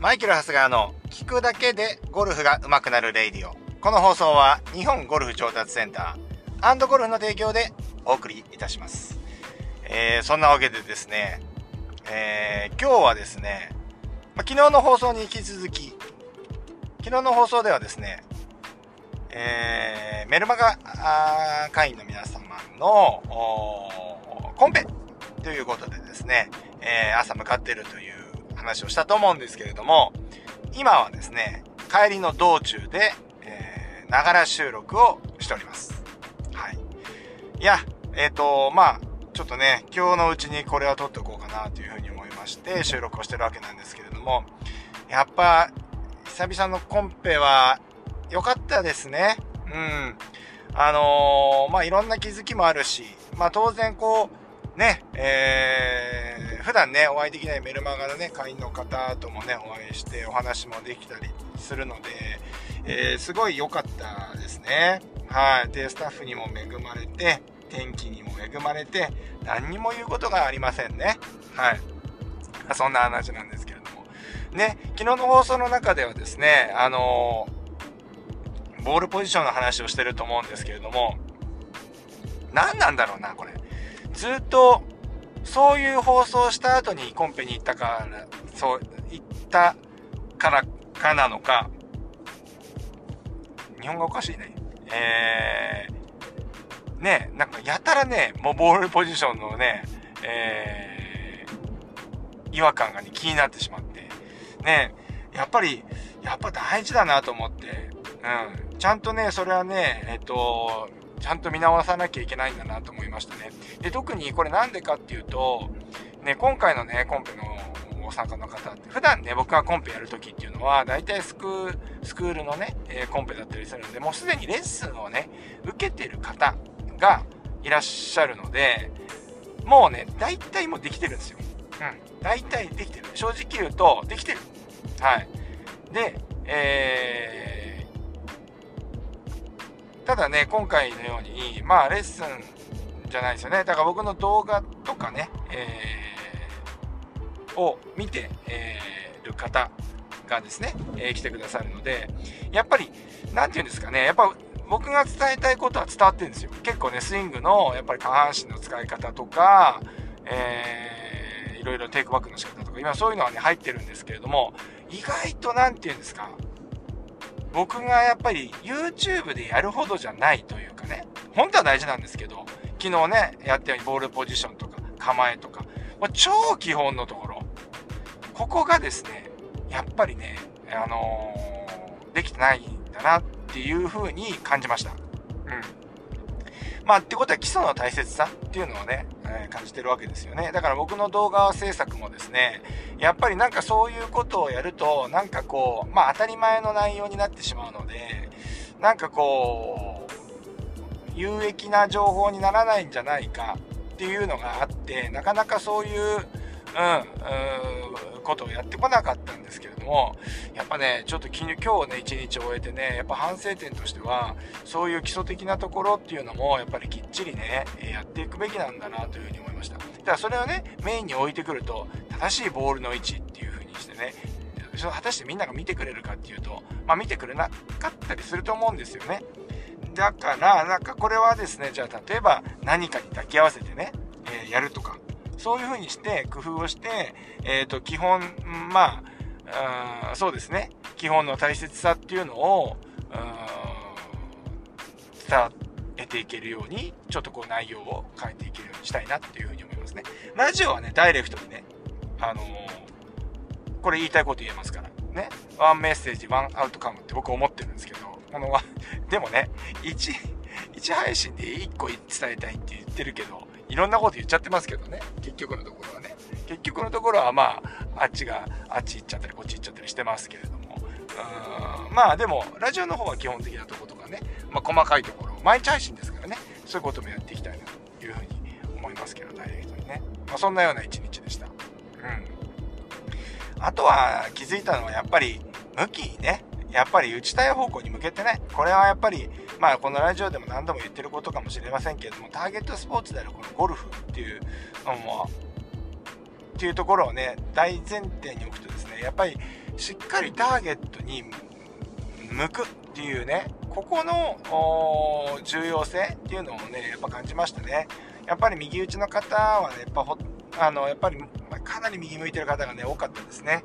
マイケル・ハスガーの聞くだけでゴルフが上手くなるレイディオ。この放送は日本ゴルフ上達センターゴルフの提供でお送りいたします。えー、そんなわけでですね、えー、今日はですね、ま昨日の放送に引き続き、昨日の放送ではですね、えー、メルマガ会員の皆様のコンペということでですね、えー、朝向かっているという話をしたと思うんですけれども、今はですね、帰りの道中で、えーながら収録をしております。はい。いや、えっ、ー、と、まあ、ちょっとね、今日のうちにこれは撮っておこうかなというふうに思いまして、収録をしてるわけなんですけれども、やっぱ、久々のコンペは良かったですね。うん。あのー、まあ、いろんな気づきもあるし、まあ、当然こう、ね、えー、普段ね、お会いできないメルマガのね、会員の方ともね、お会いしてお話もできたりするので、えー、すごい良かったですね。はい。で、スタッフにも恵まれて、天気にも恵まれて、何にも言うことがありませんね。はい。そんな話なんですけれども。ね、昨日の放送の中ではですね、あの、ボールポジションの話をしてると思うんですけれども、何なんだろうな、これ。ずっと、そういう放送した後にコンペに行ったから、そう、行ったからかなのか、日本語おかしいね。えー、ね、なんかやたらね、もうボールポジションのね、えー、違和感がね、気になってしまって。ね、やっぱり、やっぱ大事だなと思って、うん。ちゃんとね、それはね、えっと、ちゃんと見直さなきゃいけないんだなと思いましたね。で、特にこれなんでかっていうと、ね、今回のね、コンペのご参加の方って、普段ね、僕がコンペやるときっていうのは、大体スク、スクールのね、え、コンペだったりするんで、もうすでにレッスンをね、受けてる方がいらっしゃるので、もうね、大体もうできてるんですよ。うん。大体できてる。正直言うと、できてる。はい。で、えー、ただね、今回のように、まあ、レッスンじゃないですよね。だから僕の動画とかね、えーを見て、えー、る方がですね、えー、来てくださるので、やっぱり、なんて言うんですかね、やっぱ僕が伝えたいことは伝わってるんですよ。結構ね、スイングの、やっぱり下半身の使い方とか、えー、いろいろテイクバックの仕方とか、今そういうのはね、入ってるんですけれども、意外となんて言うんですか、僕がやっぱり YouTube でやるほどじゃないというかね、本当は大事なんですけど、昨日ね、やったようにボールポジションとか構えとか、ま超基本のところ、ここがですね、やっぱりね、あのー、できてないんだなっていう風に感じました。うん。まあ、ってことは基礎の大切さっていうのをね、えー、感じてるわけですよね。だから僕の動画制作もですね、やっぱりなんかそういうことをやると、なんかこう、まあ当たり前の内容になってしまうので、なんかこう、有益な情報にならないんじゃないかっていうのがあって、なかなかそういう、うん、う、ことをやってこなかったんですけれども、やっぱね、ちょっと今日ね、一日終えてね、やっぱ反省点としては、そういう基礎的なところっていうのも、やっぱりきっちりね、やっていくべきなんだなというふうに思いました。だからそれをね、メインに置いてくると、正しいボールの位置っていうふうにしてね、それ果たしてみんなが見てくれるかっていうと、まあ見てくれなかったりすると思うんですよね。だから、なんかこれはですね、じゃあ例えば何かに抱き合わせてね、えー、やるとか、そういう風にして工夫をして、え、ー、と、基本、まあ、そうですね、基本の大切さっていうのを、伝えていけるように、ちょっとこう内容を変えていけるようにしたいなっていう風に思いますね。ラジオはね、ダイレクトにね、あのー、これ言いたいこと言えますから。ね。ワンメッセージ、ワンアウトカムって僕思ってるんですけど、この、でもね、1、1配信で1個伝えたいって言ってるけど、いろんなこと言っちゃってますけどね。結局のところはね。結局のところはまあ、あっちが、あっち行っちゃったり、こっち行っちゃったりしてますけれども。うんまあでも、ラジオの方は基本的なとことかね、まあ細かいところ、毎日配信ですからね、そういうこともやっていきたいなというふうに思いますけど、ダイレクトにね。まあそんなような一日でした。うん。あとは気づいたのはやっぱり、向きね、やっぱり打ちたい方向に向けてね、これはやっぱり、まあこのラジオでも何度も言ってることかもしれませんけれども、ターゲットスポーツであるこのゴルフっていうのも、っていうところをね、大前提に置くとですね、やっぱりしっかりターゲットに向くっていうねここの重要性っていうのをねやっぱ感じましたね。やっぱり右打ちの方はねやっぱあのやっぱりかなり右向いてる方がね多かったですね。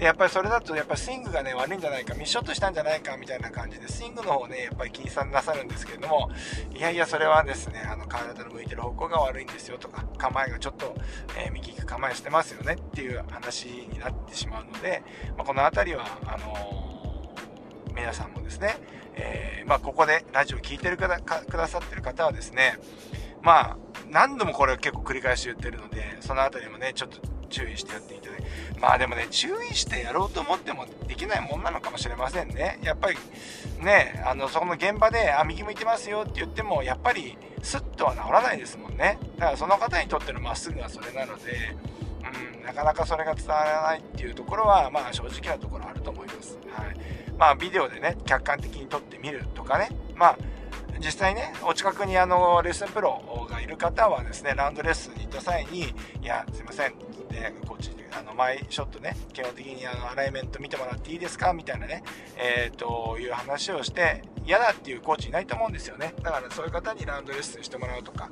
でやっぱりそれだとやっぱスイングがね悪いんじゃないかミッショットしたんじゃないかみたいな感じでスイングの方をねやっぱり気にさなさるんですけれどもいやいやそれはですねあの体の向いてる方向が悪いんですよとか構えがちょっと、えー、右行く構えしてますよねっていう話になってしまうので、まあ、この辺りはあのー、皆さんもですね、えー、まあ、ここでラジオ聴いてるかくださってる方はですねまあ何度もこれを結構繰り返し言ってるのでその辺りもねちょっと注意してやっていただいてまあでもね注意してやろうと思ってもできないもんなのかもしれませんね。やっぱりねあのそこの現場で「あ右向いてますよ」って言ってもやっぱりスッとは治らないですもんね。だからその方にとってのまっすぐはそれなのでうんなかなかそれが伝わらないっていうところはまあ正直なところあると思います。はい。まあビデオでね客観的に撮ってみるとかね。まあ実際ね、お近くにあの、レッスンプロがいる方はですね、ラウンドレッスンに行った際に、いや、すいません、で、こっち、あの、マイショットね、基本的にあの、アライメント見てもらっていいですかみたいなね、えっ、ー、と、いう話をして、嫌だっていうコーチいないと思うんですよね。だからそういう方にラウンドレッスンしてもらうとか、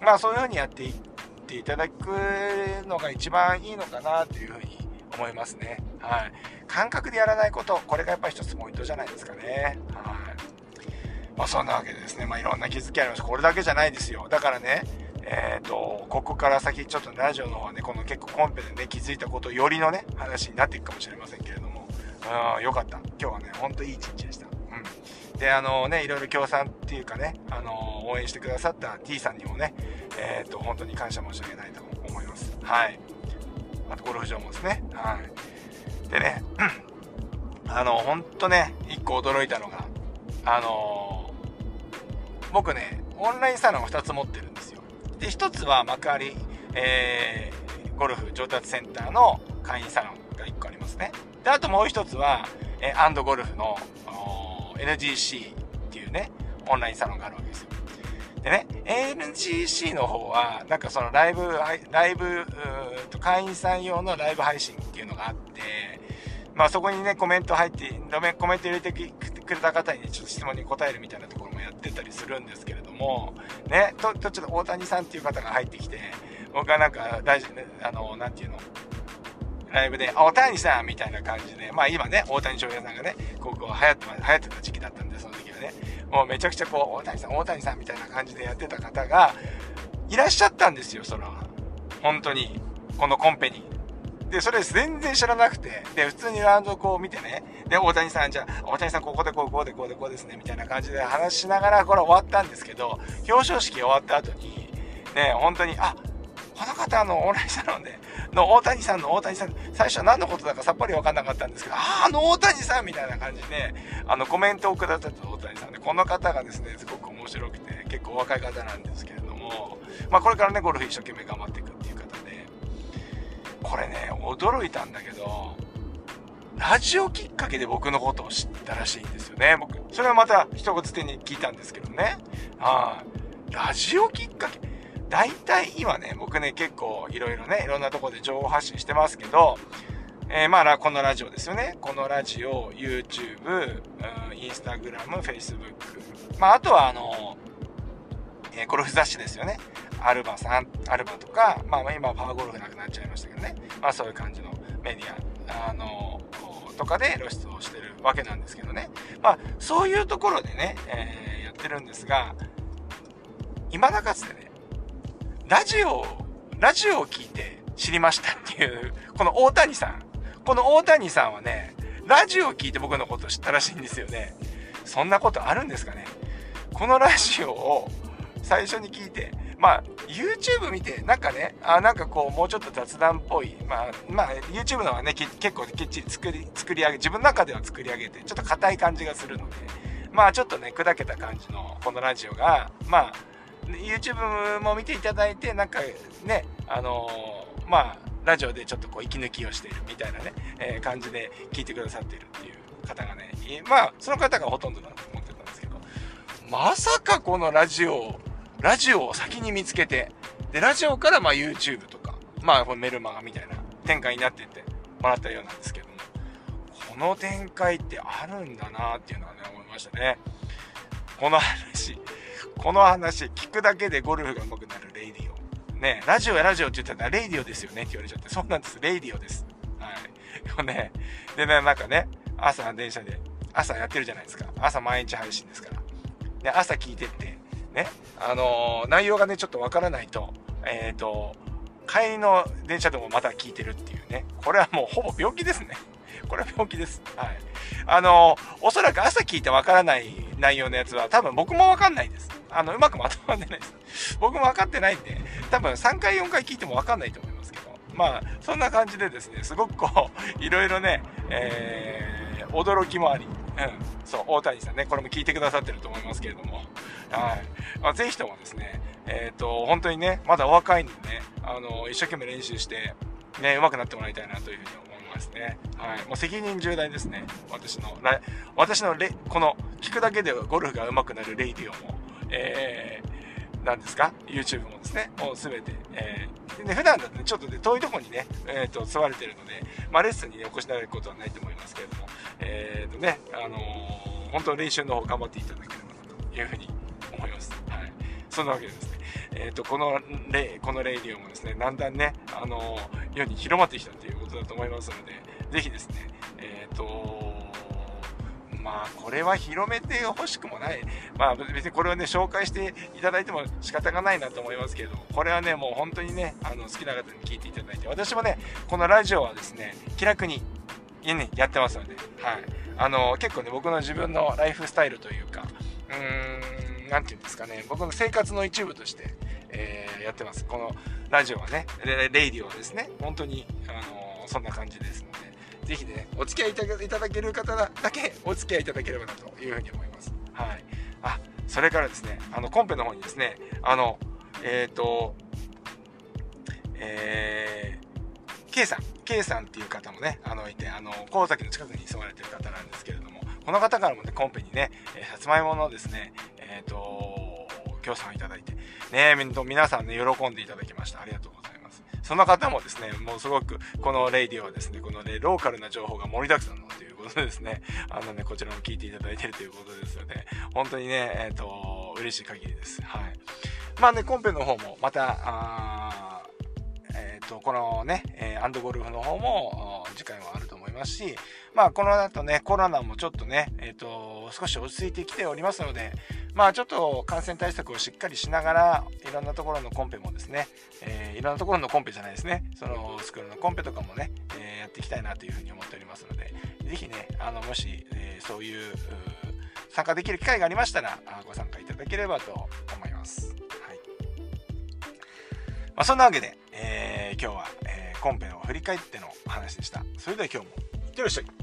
まあそういう風にやっていっていただくのが一番いいのかなというふうに思いますね。はい。感覚でやらないこと、これがやっぱり一つポイントじゃないですかね。はい。まあそんなわけでですね、まあいろんな気づきありました。これだけじゃないですよ。だからね、えっ、ー、と、ここから先ちょっとラジオの方はね、この結構コンペでね、気づいたことよりのね、話になっていくかもしれませんけれども、うん、よかった。今日はね、ほんといい一日でした。うん。で、あのね、いろいろ協賛っていうかね、あの応援してくださった T さんにもね、えっ、ー、と、本当に感謝申し上げたいと思います。はい。あと、ゴルフ場もですね。はい。でね、あの、ほんとね、一個驚いたのが、あの僕ね、オンラインサロンを2つ持ってるんですよ。で、1つは幕張、えー、ゴルフ上達センターの会員サロンが1個ありますね。で、あともう1つは、えー、アンドゴルフの NGC っていうね、オンラインサロンがあるわけですよ。でね、NGC の方は、なんかそのライブ、ライブ、会員さん用のライブ配信っていうのがあって、まあそこにね、コメント入って、コメント入れてくれた方に、ね、ちょっと質問に答えるみたいなところもってたりするんですけれども、ね、と、とちょっと大谷さんっていう方が入ってきて、僕はなんか大事、あの、なんていうの、ライブで、大谷さんみたいな感じで、まあ今ね、大谷翔平さんがね、ここ流行って、流行ってた時期だったんで、その時はね、もうめちゃくちゃこう、大谷さん、大谷さんみたいな感じでやってた方が、いらっしゃったんですよ、その、本当に、このコンペに。で、それ全然知らなくて、で、普通にラウンドこう見てね、で、大谷さん、じゃあ、大谷さんここでこう、こうでこうでこうですね、みたいな感じで話しながら、これ終わったんですけど、表彰式終わった後に、ね、本当に、あ、この方あのオンラインサロンで、の大谷さんの大谷さん、最初は何のことだかさっぱりわかんなかったんですけど、あ、あの大谷さん!みたいな感じで、あの、コメントをくださった大谷さんで、この方がですね、すごく面白くて、結構お若い方なんですけれども、まあ、これからね、ゴルフ一生懸命頑張っていく、これね、驚いたんだけど、ラジオきっかけで僕のことを知ったらしいんですよね。僕、それはまた一言手に聞いたんですけどね。はい。ラジオきっかけ？大体今ね、僕ね、結構いろいろね、いろんなとこで情報発信してますけど、えー、まあ、このラジオですよね。このラジオ、YouTube、インスタグラム、Facebook。まあ、あとはあの、えー、ゴルフ雑誌ですよね。アルバさん、アルバとか、まあ今パワーゴルフなくなっちゃいましたけどね。まあそういう感じのメディア、あの、とかで露出をしてるわけなんですけどね。まあそういうところでね、えー、やってるんですが、今だかつてね、ラジオ、ラジオを聞いて知りましたっていう、この大谷さん。この大谷さんはね、ラジオを聞いて僕のことを知ったらしいんですよね。そんなことあるんですかねこのラジオを最初に聞いて、まあ、YouTube 見て、なんかね、あなんかこう、もうちょっと雑談っぽい、まあ、まあ、YouTube のはね、結構きっちり作り、作り上げ、自分の中では作り上げて、ちょっと硬い感じがするので、まあ、ちょっとね、砕けた感じのこのラジオが、まあ、YouTube も見ていただいて、なんかね、あのー、まあ、ラジオでちょっとこう、息抜きをしているみたいなね、えー、感じで聞いてくださっているっていう方がね、まあ、その方がほとんどだと思ってたんですけど、まさかこのラジオ、ラジオを先に見つけて、で、ラジオからまあ YouTube とか、まあメルマガみたいな展開になってってもらったようなんですけども、この展開ってあるんだなっていうのはね思いましたね。この話この話聞くだけでゴルフが上手くなる radio。ねラジオやラジオって言ったらレイディオですよねって言われちゃってそうなんです。レイディオです。はい。でもねでねなんかね朝電車で朝やってるじゃないですか。朝毎日配信ですから。で朝聞いてってねあのー、内容がねちょっとわからないとえっ、ー、と帰りの電車でもまた聞いてるっていうねこれはもうほぼ病気ですね これは病気です。はい。あの、おそらく朝聞いてわからない内容のやつは多分僕もわかんないです。あの、うまくまとまってないです。僕も分かってないんで、多分3回4回聞いてもわかんないと思いますけど。まあ、そんな感じでですね、すごくこう、いろいろね、えー、驚きもあり、うん、そう、大谷さんね、これも聞いてくださってると思いますけれども、はい。まあ、ぜひともですね、えっ、ー、と、本当にね、まだお若いんでね、あの、一生懸命練習して、ね、上手くなってもらいたいなというふうに思いますね。はい。もう責任重大ですね。私の、私のレ、この、聞くだけでゴルフが上手くなるレイディオも、えー、なんですか ?YouTube もですね、もうすべて、えー、で、普段だとね、ちょっとね、遠いところにね、えっ、ー、と、座れてるので、まあ、レッスンに、ね、お越しになれることはないと思いますけれども、えっ、ー、とね、あのー、本当練習の方頑張っていただければなというふうに思います。はい。そんなわけでですね、えっ、と、このレ、このレイディオもですね、だんだんね、あの世に広まってきたということだと思いますので、ぜひですね、えっ、とまあ、これは広めてほしくもない。まあ、別にこれをね、紹介していただいても仕方がないなと思いますけれども、これはね、もう本当にね、あの、好きな方に聞いていただいて、私もね、このラジオはですね、気楽に、ね、やってますので、はい。あの、結構ね、僕の自分のライフスタイルというか、うーん、なんていうんですかね、僕の生活の一部として、えー、やってます。このラジオはね、レレイディオはですね、本当に、あのそんな感じですので、ぜひね、お付き合いいただける方だけお付き合いいただければなというふうに思います。はい。あ、それからですね、あの、コンペの方にですね、あの、えっ、ー、と、えー、K さん、K さんっていう方もね、あの、いて、あの、神崎の近くに住まれてる方なんですけれども、この方からもね、コンペにね、さつまいものですね、えっ、ー、と、協賛いただいて、ね、皆さんね、喜んでいただきました。ありがとう。その方もですね、もうすごく、このレイディオはですね、このね、ローカルな情報が盛りだくさんのということでですね、あのね、こちらも聞いていただいているということですので、本当にね、えっ、ー、と、嬉しい限りです。はい。まあね、コンペの方も、また、えっ、ー、と、このね、え、アンドゴルフの方も、次回はますし、まあ、この後ね、コロナもちょっとね、えっ、ー、と、少し落ち着いてきておりますので、まあ、ちょっと感染対策をしっかりしながら、いろんなところのコンペもですね、えー、いろんなところのコンペじゃないですね、そのスクールのコンペとかもね、えー、やっていきたいなというふうに思っておりますので、ぜひね、あの、もし、え、そういう参加できる機会がありましたら、ご参加いただければと思います。はい。まあ、そんなわけで、え、今日は、えー、本編を振り返っての話でした。それでは今日も、いってらっしゃい。